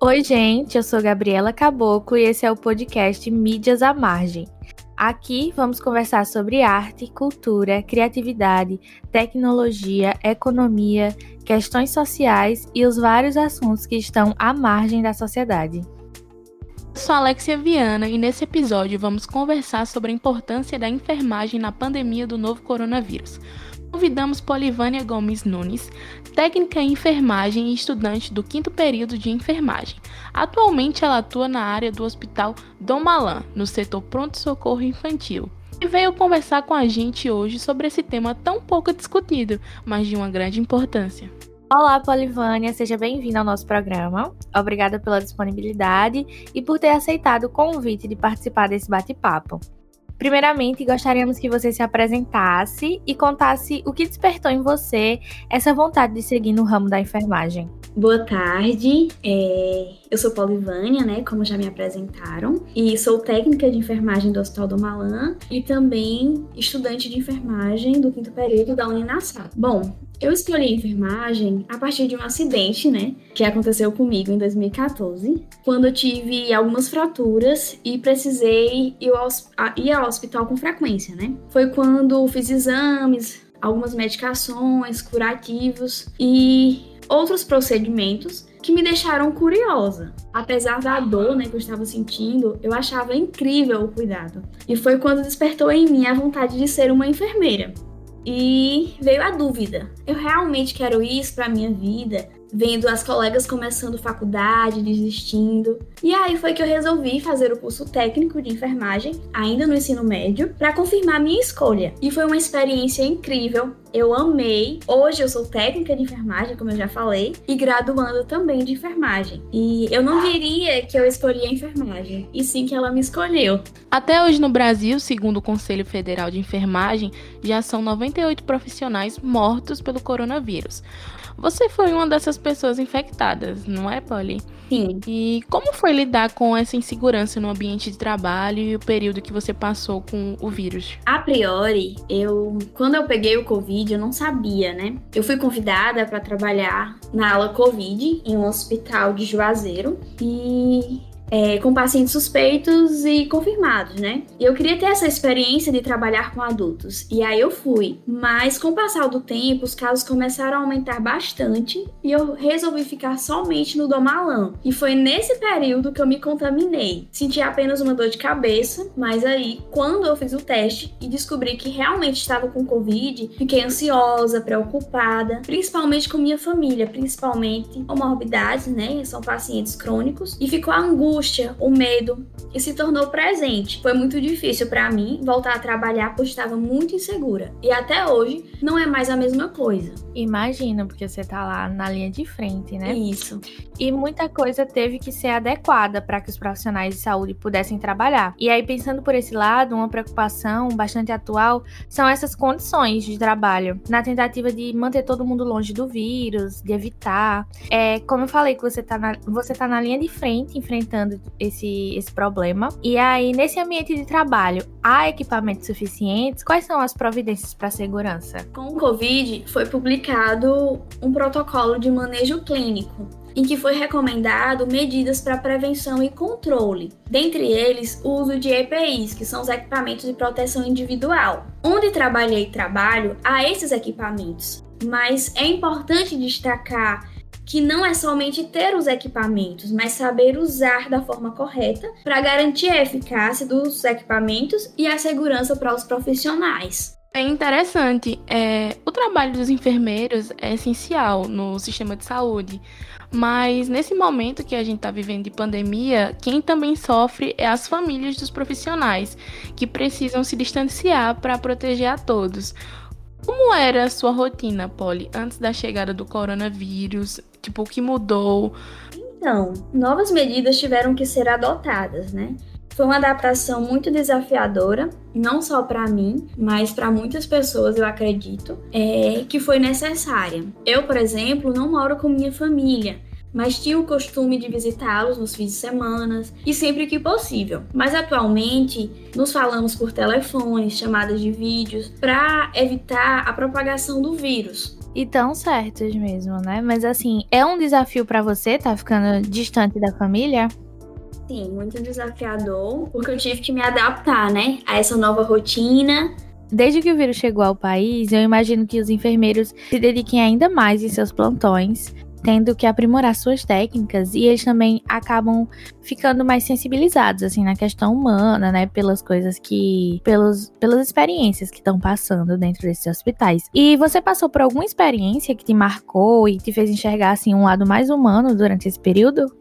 Oi, gente, eu sou Gabriela Caboclo e esse é o podcast Mídias à Margem. Aqui vamos conversar sobre arte, cultura, criatividade, tecnologia, economia, questões sociais e os vários assuntos que estão à margem da sociedade. Eu sou Alexia Viana e nesse episódio vamos conversar sobre a importância da enfermagem na pandemia do novo coronavírus convidamos Polivânia Gomes Nunes, técnica em enfermagem e estudante do quinto período de enfermagem. Atualmente ela atua na área do Hospital Dom Malan, no setor pronto-socorro infantil. E veio conversar com a gente hoje sobre esse tema tão pouco discutido, mas de uma grande importância. Olá, Polivânia, seja bem-vinda ao nosso programa. Obrigada pela disponibilidade e por ter aceitado o convite de participar desse bate-papo. Primeiramente, gostaríamos que você se apresentasse e contasse o que despertou em você essa vontade de seguir no ramo da enfermagem. Boa tarde, é... eu sou Paulivânia, né, como já me apresentaram, e sou técnica de enfermagem do Hospital do Malan e também estudante de enfermagem do quinto período da Uninassal. Bom, eu escolhi enfermagem a partir de um acidente, né, que aconteceu comigo em 2014, quando eu tive algumas fraturas e precisei ir ao, ir ao hospital com frequência, né. Foi quando fiz exames, algumas medicações, curativos e outros procedimentos que me deixaram curiosa. Apesar da dor né, que eu estava sentindo, eu achava incrível o cuidado. E foi quando despertou em mim a vontade de ser uma enfermeira. E veio a dúvida: eu realmente quero isso para minha vida? Vendo as colegas começando faculdade, desistindo. E aí foi que eu resolvi fazer o curso técnico de enfermagem, ainda no ensino médio, para confirmar minha escolha. E foi uma experiência incrível. Eu amei. Hoje eu sou técnica de enfermagem, como eu já falei, e graduando também de enfermagem. E eu não diria que eu escolhi a enfermagem, e sim que ela me escolheu. Até hoje no Brasil, segundo o Conselho Federal de Enfermagem, já são 98 profissionais mortos pelo coronavírus. Você foi uma dessas pessoas infectadas, não é, Polly? Sim. E como foi lidar com essa insegurança no ambiente de trabalho e o período que você passou com o vírus? A priori, eu quando eu peguei o Covid, eu não sabia, né? Eu fui convidada para trabalhar na ala Covid em um hospital de Juazeiro e é, com pacientes suspeitos e confirmados, né? E eu queria ter essa experiência de trabalhar com adultos. E aí eu fui. Mas com o passar do tempo, os casos começaram a aumentar bastante e eu resolvi ficar somente no domalão. E foi nesse período que eu me contaminei. Senti apenas uma dor de cabeça, mas aí, quando eu fiz o teste e descobri que realmente estava com Covid, fiquei ansiosa, preocupada, principalmente com minha família, principalmente comorbidades, né? São pacientes crônicos, e ficou a angústia angústia, o medo e se tornou presente. Foi muito difícil para mim voltar a trabalhar pois estava muito insegura. E até hoje não é mais a mesma coisa. Imagina, porque você tá lá na linha de frente, né? Isso. E muita coisa teve que ser adequada para que os profissionais de saúde pudessem trabalhar. E aí, pensando por esse lado, uma preocupação bastante atual são essas condições de trabalho, na tentativa de manter todo mundo longe do vírus, de evitar. É, como eu falei, que você tá na, você tá na linha de frente enfrentando enfrentando esse, esse problema. E aí, nesse ambiente de trabalho, há equipamentos suficientes? Quais são as providências para segurança? Com o Covid, foi publicado um protocolo de manejo clínico em que foi recomendado medidas para prevenção e controle, dentre eles o uso de EPIs, que são os equipamentos de proteção individual. Onde trabalhei e trabalho, há esses equipamentos, mas é importante destacar que não é somente ter os equipamentos, mas saber usar da forma correta para garantir a eficácia dos equipamentos e a segurança para os profissionais. É interessante. É, o trabalho dos enfermeiros é essencial no sistema de saúde. Mas nesse momento que a gente está vivendo de pandemia, quem também sofre é as famílias dos profissionais, que precisam se distanciar para proteger a todos. Como era a sua rotina, Polly, antes da chegada do coronavírus? Tipo, o que mudou? Então, novas medidas tiveram que ser adotadas, né? Foi uma adaptação muito desafiadora, não só para mim, mas para muitas pessoas, eu acredito, é, que foi necessária. Eu, por exemplo, não moro com minha família, mas tinha o costume de visitá-los nos fins de semana e sempre que possível. Mas atualmente nos falamos por telefones, chamadas de vídeos, para evitar a propagação do vírus. E tão certos mesmo, né? Mas assim, é um desafio para você tá ficando distante da família? Sim, muito desafiador, porque eu tive que me adaptar, né, a essa nova rotina. Desde que o vírus chegou ao país, eu imagino que os enfermeiros se dediquem ainda mais em seus plantões, tendo que aprimorar suas técnicas e eles também acabam ficando mais sensibilizados assim na questão humana, né, pelas coisas que pelos, pelas experiências que estão passando dentro desses hospitais. E você passou por alguma experiência que te marcou e te fez enxergar assim um lado mais humano durante esse período?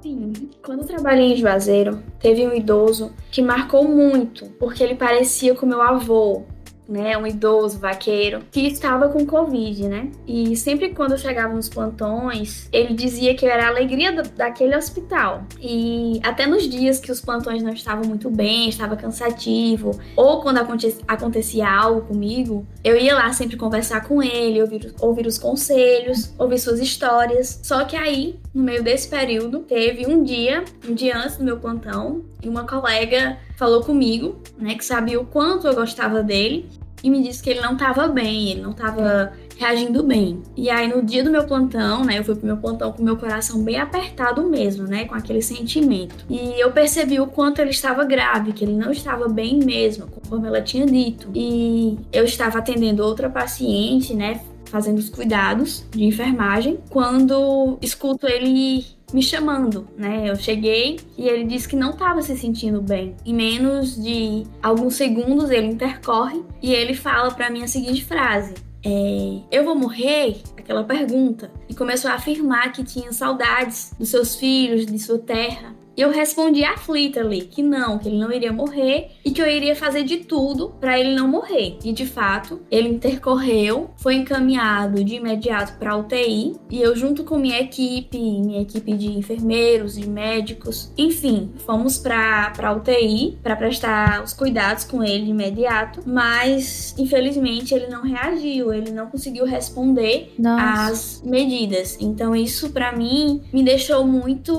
Sim, quando eu trabalhei em Juazeiro, teve um idoso que marcou muito, porque ele parecia com meu avô né, um idoso vaqueiro, que estava com Covid, né? E sempre quando eu chegava nos plantões, ele dizia que eu era a alegria do, daquele hospital. E até nos dias que os plantões não estavam muito bem, estava cansativo, ou quando acontecia, acontecia algo comigo, eu ia lá sempre conversar com ele, ouvir, ouvir os conselhos, ouvir suas histórias. Só que aí, no meio desse período, teve um dia, um dia antes do meu plantão, e uma colega falou comigo, né, que sabia o quanto eu gostava dele e me disse que ele não estava bem, ele não estava reagindo bem. E aí no dia do meu plantão, né, eu fui pro meu plantão com meu coração bem apertado mesmo, né, com aquele sentimento. E eu percebi o quanto ele estava grave, que ele não estava bem mesmo, conforme ela tinha dito. E eu estava atendendo outra paciente, né, fazendo os cuidados de enfermagem, quando escuto ele me chamando, né? Eu cheguei e ele disse que não estava se sentindo bem. Em menos de alguns segundos ele intercorre e ele fala para mim a seguinte frase: é, eu vou morrer? Aquela pergunta. E começou a afirmar que tinha saudades dos seus filhos, de sua terra. E eu respondi aflita ali que não, que ele não iria morrer e que eu iria fazer de tudo para ele não morrer. E de fato, ele intercorreu, foi encaminhado de imediato para UTI e eu junto com minha equipe, minha equipe de enfermeiros, de médicos, enfim, fomos para para UTI para prestar os cuidados com ele de imediato, mas infelizmente ele não reagiu, ele não conseguiu responder Nossa. às medidas. Então isso para mim me deixou muito,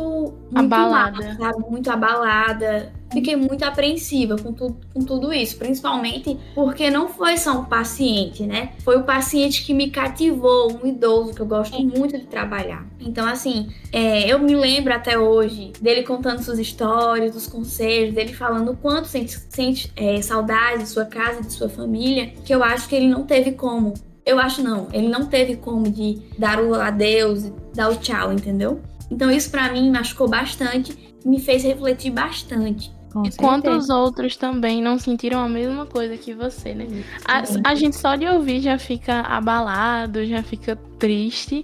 muito Abalada. mal, sabe? Muito abalada. Fiquei muito apreensiva com, tu, com tudo isso, principalmente porque não foi só um paciente, né? Foi o paciente que me cativou, um idoso que eu gosto muito de trabalhar. Então, assim, é, eu me lembro até hoje dele contando suas histórias, dos conselhos, dele falando o quanto sente, sente é, saudade de sua casa, de sua família, que eu acho que ele não teve como. Eu acho não, ele não teve como de dar o adeus, e dar o tchau, entendeu? Então isso para mim machucou bastante, me fez refletir bastante. Com E quantos outros também não sentiram a mesma coisa que você, né? A, a gente só de ouvir já fica abalado, já fica triste.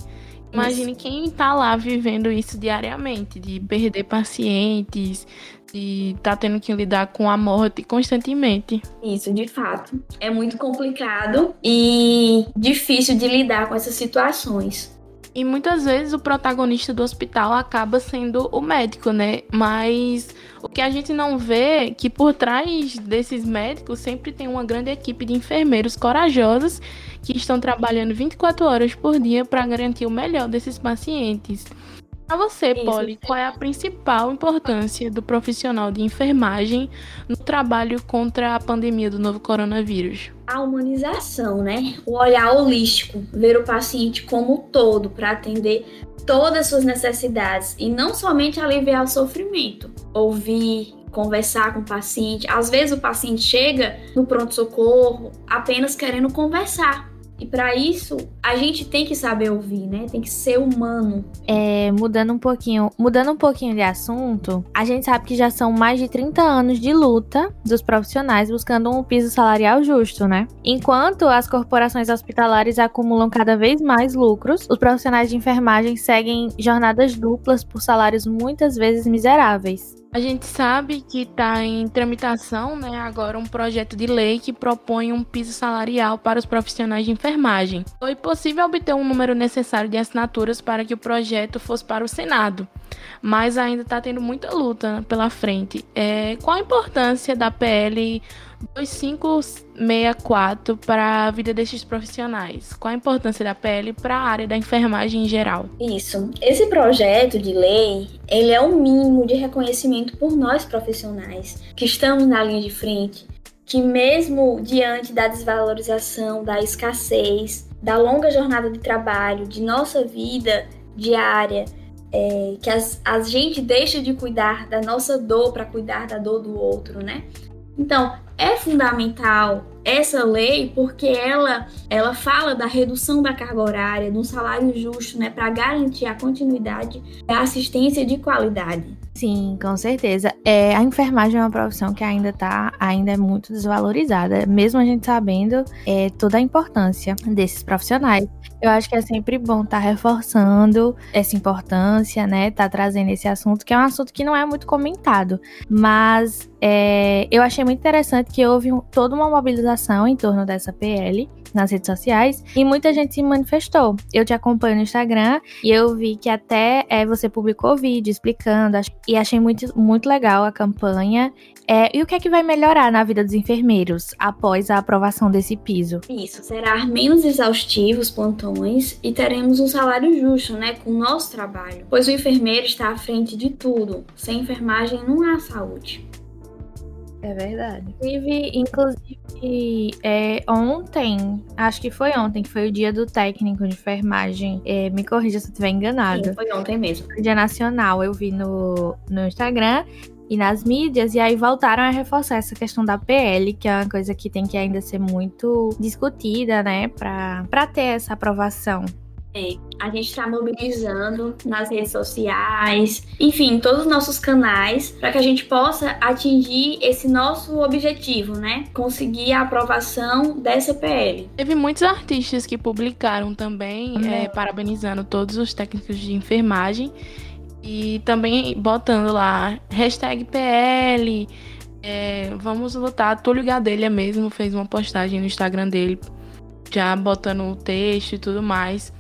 Imagine quem tá lá vivendo isso diariamente, de perder pacientes, de tá tendo que lidar com a morte constantemente. Isso, de fato. É muito complicado e difícil de lidar com essas situações. E muitas vezes o protagonista do hospital acaba sendo o médico, né? Mas o que a gente não vê é que por trás desses médicos sempre tem uma grande equipe de enfermeiros corajosos que estão trabalhando 24 horas por dia para garantir o melhor desses pacientes. Para você, Isso. Polly, qual é a principal importância do profissional de enfermagem no trabalho contra a pandemia do novo coronavírus? A humanização, né? O olhar holístico, ver o paciente como um todo para atender todas as suas necessidades e não somente aliviar o sofrimento. Ouvir, conversar com o paciente. Às vezes o paciente chega no pronto-socorro apenas querendo conversar. E para isso, a gente tem que saber ouvir, né? Tem que ser humano. É, mudando um pouquinho, mudando um pouquinho de assunto, a gente sabe que já são mais de 30 anos de luta dos profissionais buscando um piso salarial justo, né? Enquanto as corporações hospitalares acumulam cada vez mais lucros, os profissionais de enfermagem seguem jornadas duplas por salários muitas vezes miseráveis. A gente sabe que está em tramitação né, agora um projeto de lei que propõe um piso salarial para os profissionais de enfermagem. Foi possível obter um número necessário de assinaturas para que o projeto fosse para o Senado, mas ainda está tendo muita luta pela frente. É, qual a importância da PL 2564 para a vida destes profissionais? Qual a importância da PL para a área da enfermagem em geral? Isso. Esse projeto de lei, ele é um mínimo de reconhecimento por nós profissionais que estamos na linha de frente, que mesmo diante da desvalorização, da escassez, da longa jornada de trabalho, de nossa vida diária, é, que as, a gente deixa de cuidar da nossa dor para cuidar da dor do outro, né? Então, é fundamental essa lei porque ela, ela fala da redução da carga horária, de um salário justo, né, para garantir a continuidade da assistência de qualidade. Sim, com certeza. É, a enfermagem é uma profissão que ainda tá, ainda é muito desvalorizada, mesmo a gente sabendo é, toda a importância desses profissionais. Eu acho que é sempre bom estar tá reforçando essa importância, né? Tá trazendo esse assunto, que é um assunto que não é muito comentado. Mas é, eu achei muito interessante que houve um, toda uma mobilização em torno dessa PL nas redes sociais e muita gente se manifestou. Eu te acompanho no Instagram e eu vi que até é, você publicou vídeo explicando e achei muito, muito legal a campanha. É, e o que é que vai melhorar na vida dos enfermeiros após a aprovação desse piso? Isso, será menos exaustivo os plantões e teremos um salário justo, né, com o nosso trabalho, pois o enfermeiro está à frente de tudo. Sem enfermagem não há saúde. É verdade. Inclusive, inclusive é, ontem, acho que foi ontem, que foi o dia do técnico de enfermagem. É, me corrija se eu estiver enganado. Sim, foi ontem mesmo. Dia nacional, eu vi no, no Instagram e nas mídias, e aí voltaram a reforçar essa questão da PL, que é uma coisa que tem que ainda ser muito discutida, né, para ter essa aprovação. É, a gente está mobilizando nas redes sociais, enfim, todos os nossos canais, para que a gente possa atingir esse nosso objetivo, né? Conseguir a aprovação dessa PL. Teve muitos artistas que publicaram também, uhum. é, parabenizando todos os técnicos de enfermagem e também botando lá hashtag PL. É, vamos lutar. Túlio Gadelha mesmo fez uma postagem no Instagram dele, já botando o texto e tudo mais.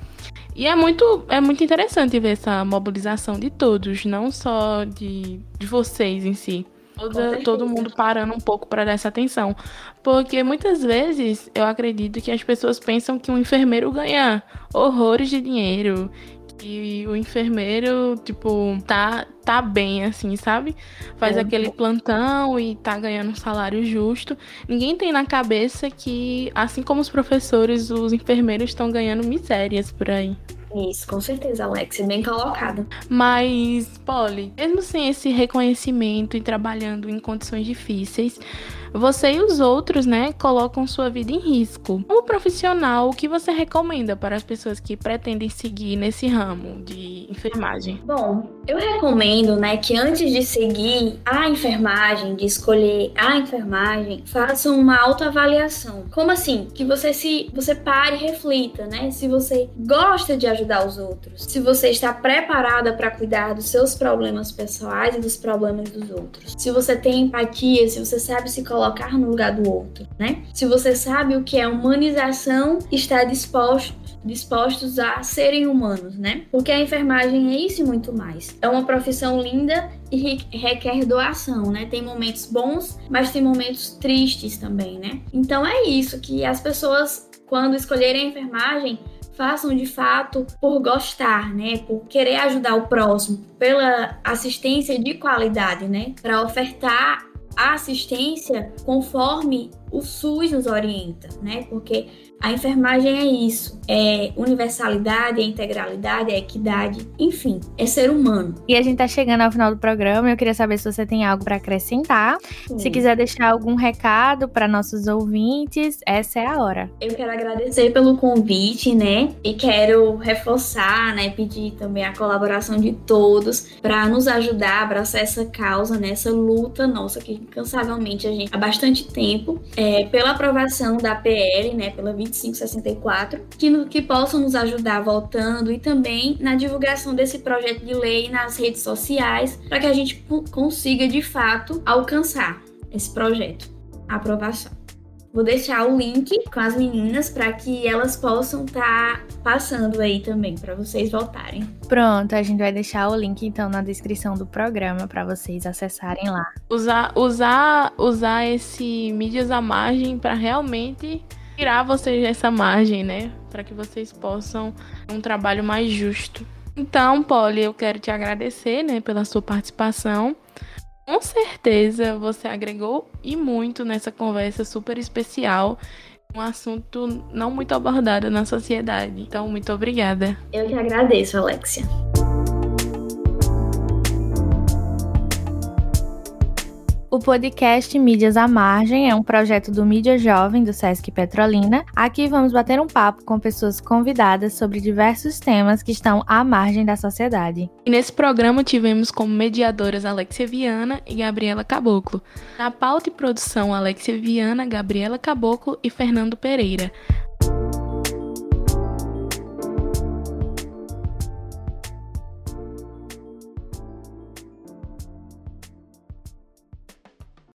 E é muito, é muito interessante ver essa mobilização de todos, não só de, de vocês em si. Toda, todo mundo parando um pouco para dar essa atenção. Porque muitas vezes eu acredito que as pessoas pensam que um enfermeiro ganha horrores de dinheiro. Que o enfermeiro, tipo, tá, tá bem, assim, sabe? Faz é. aquele plantão e tá ganhando um salário justo. Ninguém tem na cabeça que, assim como os professores, os enfermeiros estão ganhando misérias por aí. Isso, com certeza, Alex, bem colocado. Mas, Polly, mesmo sem esse reconhecimento e trabalhando em condições difíceis, você e os outros, né, colocam sua vida em risco. Como profissional, o que você recomenda para as pessoas que pretendem seguir nesse ramo de enfermagem? Bom, eu recomendo, né, que antes de seguir a enfermagem, de escolher a enfermagem, façam uma autoavaliação. Como assim? Que você se você pare e reflita, né? Se você gosta de ajudar os outros, se você está preparada para cuidar dos seus problemas pessoais e dos problemas dos outros. Se você tem empatia, se você sabe se colocar colocar no lugar do outro, né? Se você sabe o que é humanização, está disposto dispostos a serem humanos, né? Porque a enfermagem é isso e muito mais. É uma profissão linda e requer doação, né? Tem momentos bons, mas tem momentos tristes também, né? Então é isso que as pessoas quando escolherem a enfermagem façam de fato por gostar, né? Por querer ajudar o próximo, pela assistência de qualidade, né? Para ofertar a assistência conforme o SUS nos orienta, né? Porque a enfermagem é isso, é universalidade, é integralidade, é equidade, enfim, é ser humano. E a gente tá chegando ao final do programa, eu queria saber se você tem algo para acrescentar. Sim. Se quiser deixar algum recado para nossos ouvintes, essa é a hora. Eu quero agradecer pelo convite, né? E quero reforçar, né, pedir também a colaboração de todos para nos ajudar a abraçar essa causa, nessa né, luta nossa que incansavelmente a gente há bastante tempo é, pela aprovação da PL, né, pela 2564, que, que possam nos ajudar voltando e também na divulgação desse projeto de lei nas redes sociais, para que a gente consiga de fato alcançar esse projeto, a aprovação. Vou deixar o link com as meninas para que elas possam estar tá passando aí também para vocês voltarem. Pronto, a gente vai deixar o link então na descrição do programa para vocês acessarem lá. Usar usar usar esse mídias à margem para realmente tirar vocês dessa margem, né? Para que vocês possam um trabalho mais justo. Então, Polly, eu quero te agradecer, né, pela sua participação. Com certeza você agregou e muito nessa conversa super especial Um assunto não muito abordado na sociedade. Então, muito obrigada. Eu que agradeço, Alexia. O podcast Mídias à Margem é um projeto do Mídia Jovem do Sesc Petrolina. Aqui vamos bater um papo com pessoas convidadas sobre diversos temas que estão à margem da sociedade. E nesse programa tivemos como mediadoras Alexia Viana e Gabriela Caboclo. Na pauta e produção, Alexia Viana, Gabriela Caboclo e Fernando Pereira.